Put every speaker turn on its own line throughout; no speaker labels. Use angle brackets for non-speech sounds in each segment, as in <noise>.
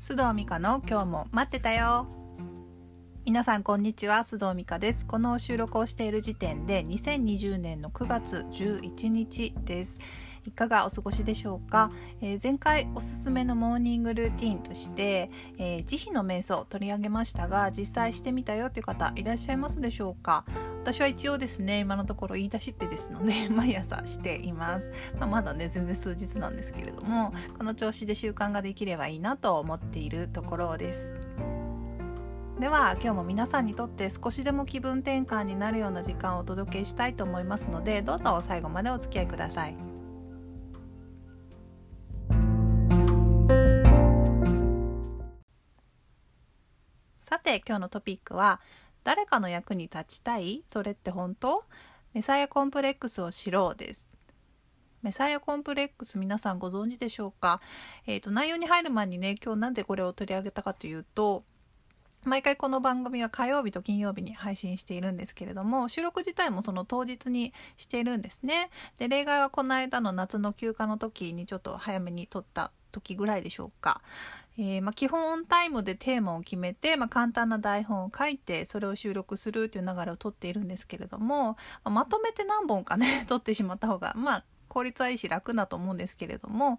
須藤美香の今日も待ってたよ。皆さんこんにちは。須藤美香です。この収録をしている時点で2020年の9月11日です。いかがお過ごしでしょうか、えー、前回おすすめのモーニングルーティンとして、えー、慈悲の瞑想を取り上げましたが実際してみたよという方いらっしゃいますでしょうか？私は一応ですね今のところ言い出しっぺですので <laughs> 毎朝しています、まあ、まだね全然数日なんですけれどもこの調子で習慣ができればいいなと思っているところです。では今日も皆さんにとって少しでも気分転換になるような時間をお届けしたいと思いますのでどうぞ最後までお付き合いください。さて今日のトピックは誰かの役に立ちたい？それって本当？メサイアコンプレックスを知ろうです。メサイアコンプレックス皆さんご存知でしょうか？えっ、ー、と、内容に入る前にね、今日なんでこれを取り上げたかというと、毎回この番組は火曜日と金曜日に配信しているんですけれども、収録自体もその当日にしているんですね。で、例外はこの間の夏の休暇の時にちょっと早めに撮った時ぐらいでしょうか？えー、まあ、基本オンタイムでテーマを決めて、まあ、簡単な台本を書いてそれを収録するという流れをとっているんですけれども、まあ、まとめて何本かね <laughs> 撮ってしまった方がまあ効率はいいし楽だと思うんですけれども、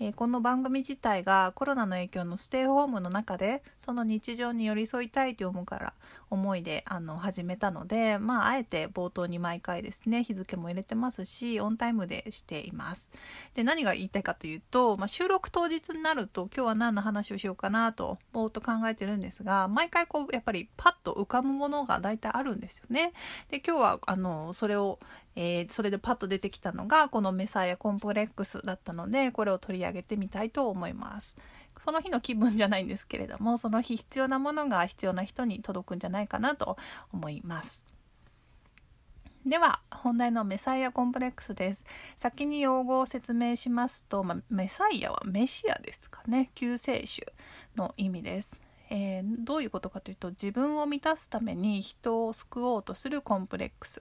えー、この番組自体がコロナの影響のステイホームの中でその日常に寄り添いたいという思うから思いであの始めたのでまああえて冒頭に毎回ですね日付も入れてますしオンタイムでしています。で何が言いたいかというと、まあ、収録当日になると今日は何の話をしようかなとぼーっと考えてるんですが毎回こうやっぱりパッと浮かぶものが大体あるんですよね。で今日はあのそれを、えー、それでパッと出てきたのがこのメサイアコンプレックスだったのでこれを取り上げてみたいと思います。その日の気分じゃないんですけれどもその日必要なものが必要な人に届くんじゃないかなと思います。では本題のメサイアコンプレックスです先に用語を説明しますと、まあ、メサイアはメシアですかね救世主の意味です、えー、どういうことかというと自分を満たすために人を救おうとするコンプレックス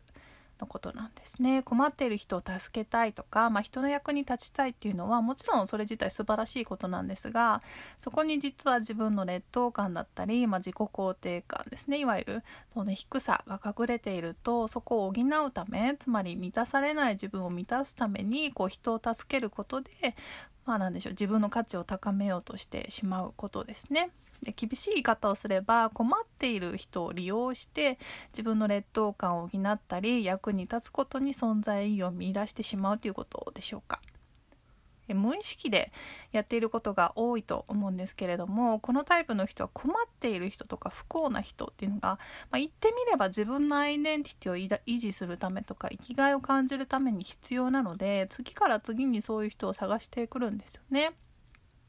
のことなんですね困っている人を助けたいとか、まあ、人の役に立ちたいっていうのはもちろんそれ自体素晴らしいことなんですがそこに実は自分の劣等感だったり、まあ、自己肯定感ですねいわゆるその低さが隠れているとそこを補うためつまり満たされない自分を満たすためにこう人を助けることでまあ何でしょう自分の価値を高めようとしてしまうことですね。で厳しい言い方をすれば困っている人を利用して自分の劣等感を補ったり役に立つことに存在意義を見出してしまうということでしょうか。無意識でやっていることが多いと思うんですけれどもこのタイプの人は困っている人とか不幸な人っていうのが、まあ、言ってみれば自分のアイデンティティを維持するためとか生きがいを感じるために必要なので次から次にそういう人を探してくるんですよね。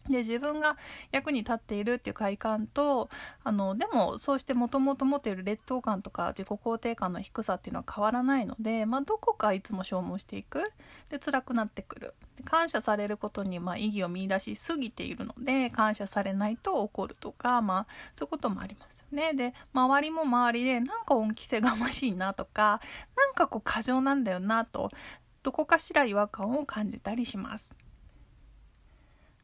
で自分が役に立っているっていう快感とあのでもそうしてもともと持っている劣等感とか自己肯定感の低さっていうのは変わらないので、まあ、どこかいつも消耗していくで辛くなってくる感謝されることにまあ意義を見出しすぎているので感謝されないと怒るとか、まあ、そういうこともありますよね。で周りも周りでなんか恩着せがましいなとかなんかこう過剰なんだよなとどこかしら違和感を感じたりします。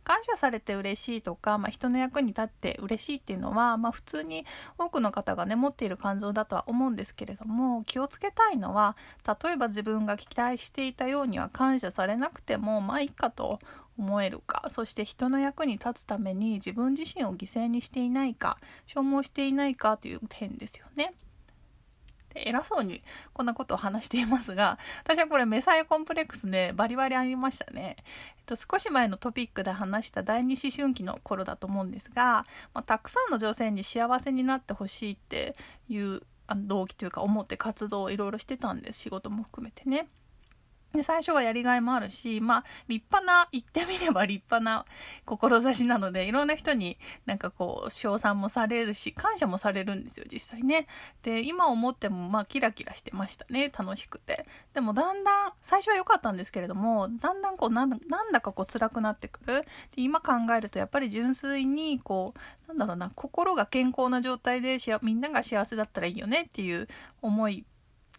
感謝されて嬉しいとか、まあ、人の役に立って嬉しいっていうのは、まあ、普通に多くの方がね持っている感情だとは思うんですけれども気をつけたいのは例えば自分が期待していたようには感謝されなくてもまあいいかと思えるかそして人の役に立つために自分自身を犠牲にしていないか消耗していないかという点ですよね。で偉そうにこんなことを話していますが、私はこれメサイコンプレックスね、バリバリありましたね。えっと、少し前のトピックで話した第二思春期の頃だと思うんですが、まあ、たくさんの女性に幸せになってほしいっていう動機というか思って活動をいろいろしてたんです。仕事も含めてね。で最初はやりがいもあるし、まあ、立派な、言ってみれば <laughs> 立派な志なので、いろんな人になんかこう、称賛もされるし、感謝もされるんですよ、実際ね。で、今思っても、まあ、キラキラしてましたね、楽しくて。でも、だんだん、最初は良かったんですけれども、だんだんこう、なんだかこう、辛くなってくる。で今考えると、やっぱり純粋に、こう、なんだろうな、心が健康な状態でみんなが幸せだったらいいよねっていう思い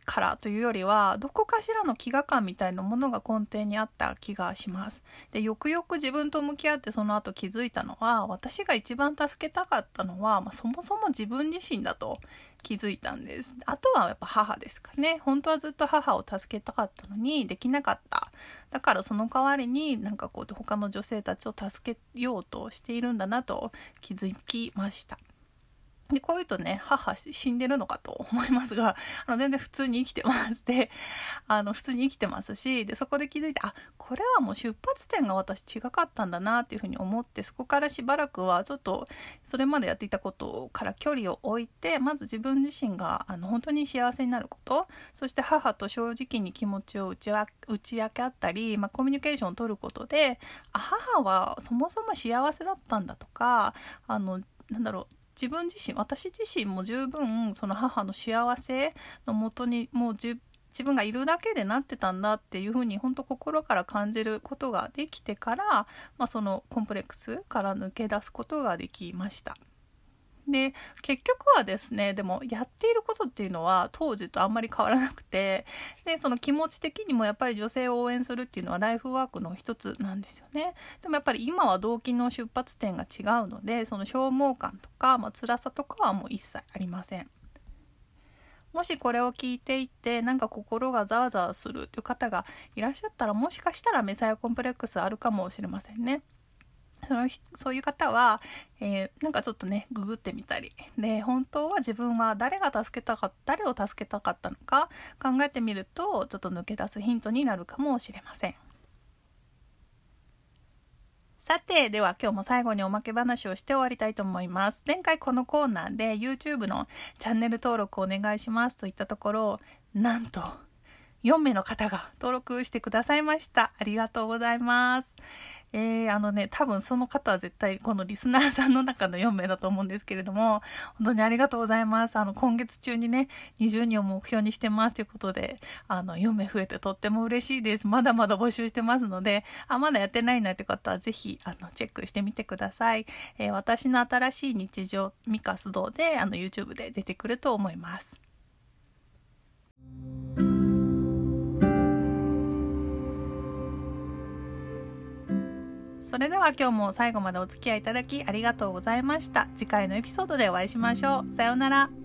からというよりはどこかしらの飢餓感みたいなものが根底にあった気がします。でよくよく自分と向き合ってその後気づいたのは私が一番助けたかったのは、まあ、そもそも自分自身だと気づいたんです。あとはやっぱ母ですかね。本当はずっと母を助けたかったのにできなかった。だからその代わりになんかこう他の女性たちを助けようとしているんだなと気づきました。で、こういうとね、母死んでるのかと思いますが、<laughs> あの、全然普通に生きてます。で、<laughs> あの、普通に生きてますし、で、そこで気づいて、あ、これはもう出発点が私違かったんだなっていうふうに思って、そこからしばらくはちょっと、それまでやっていたことから距離を置いて、まず自分自身が、あの、本当に幸せになること、そして母と正直に気持ちを打ち打ち明け合ったり、まあ、コミュニケーションを取ることで、あ、母はそもそも幸せだったんだとか、あの、なんだろう、自分自身私自身も十分その母の幸せのもとにもう自分がいるだけでなってたんだっていうふうに本当心から感じることができてから、まあ、そのコンプレックスから抜け出すことができました。で結局はですねでもやっていることっていうのは当時とあんまり変わらなくてでその気持ち的にもやっぱり女性を応援するっていうのはライフワークの一つなんですよねでもやっぱり今は動機の出発点が違うのでその消耗感とか、まあ辛さとかはもう一切ありませんもしこれを聞いていてなんか心がざわざわするという方がいらっしゃったらもしかしたらメサイアコンプレックスあるかもしれませんね。そのそういう方は、えー、なんかちょっとねググってみたりで本当は自分は誰が助けたか誰を助けたかったのか考えてみるとちょっと抜け出すヒントになるかもしれません。さて、では今日も最後におまけ話をして終わりたいと思います。前回このコーナーで YouTube のチャンネル登録お願いしますと言ったところ、なんと4名の方が登録してくださいました。ありがとうございます。えー、あのね、多分その方は絶対このリスナーさんの中の4名だと思うんですけれども、本当にありがとうございます。あの、今月中にね、20人を目標にしてますということで、あの、4名増えてとっても嬉しいです。まだまだ募集してますので、あ、まだやってないなって方はぜひ、あの、チェックしてみてください。えー、私の新しい日常、ミカスドで、あの、YouTube で出てくると思います。それでは今日も最後までお付き合いいただきありがとうございました。次回のエピソードでお会いしましょう。さようなら。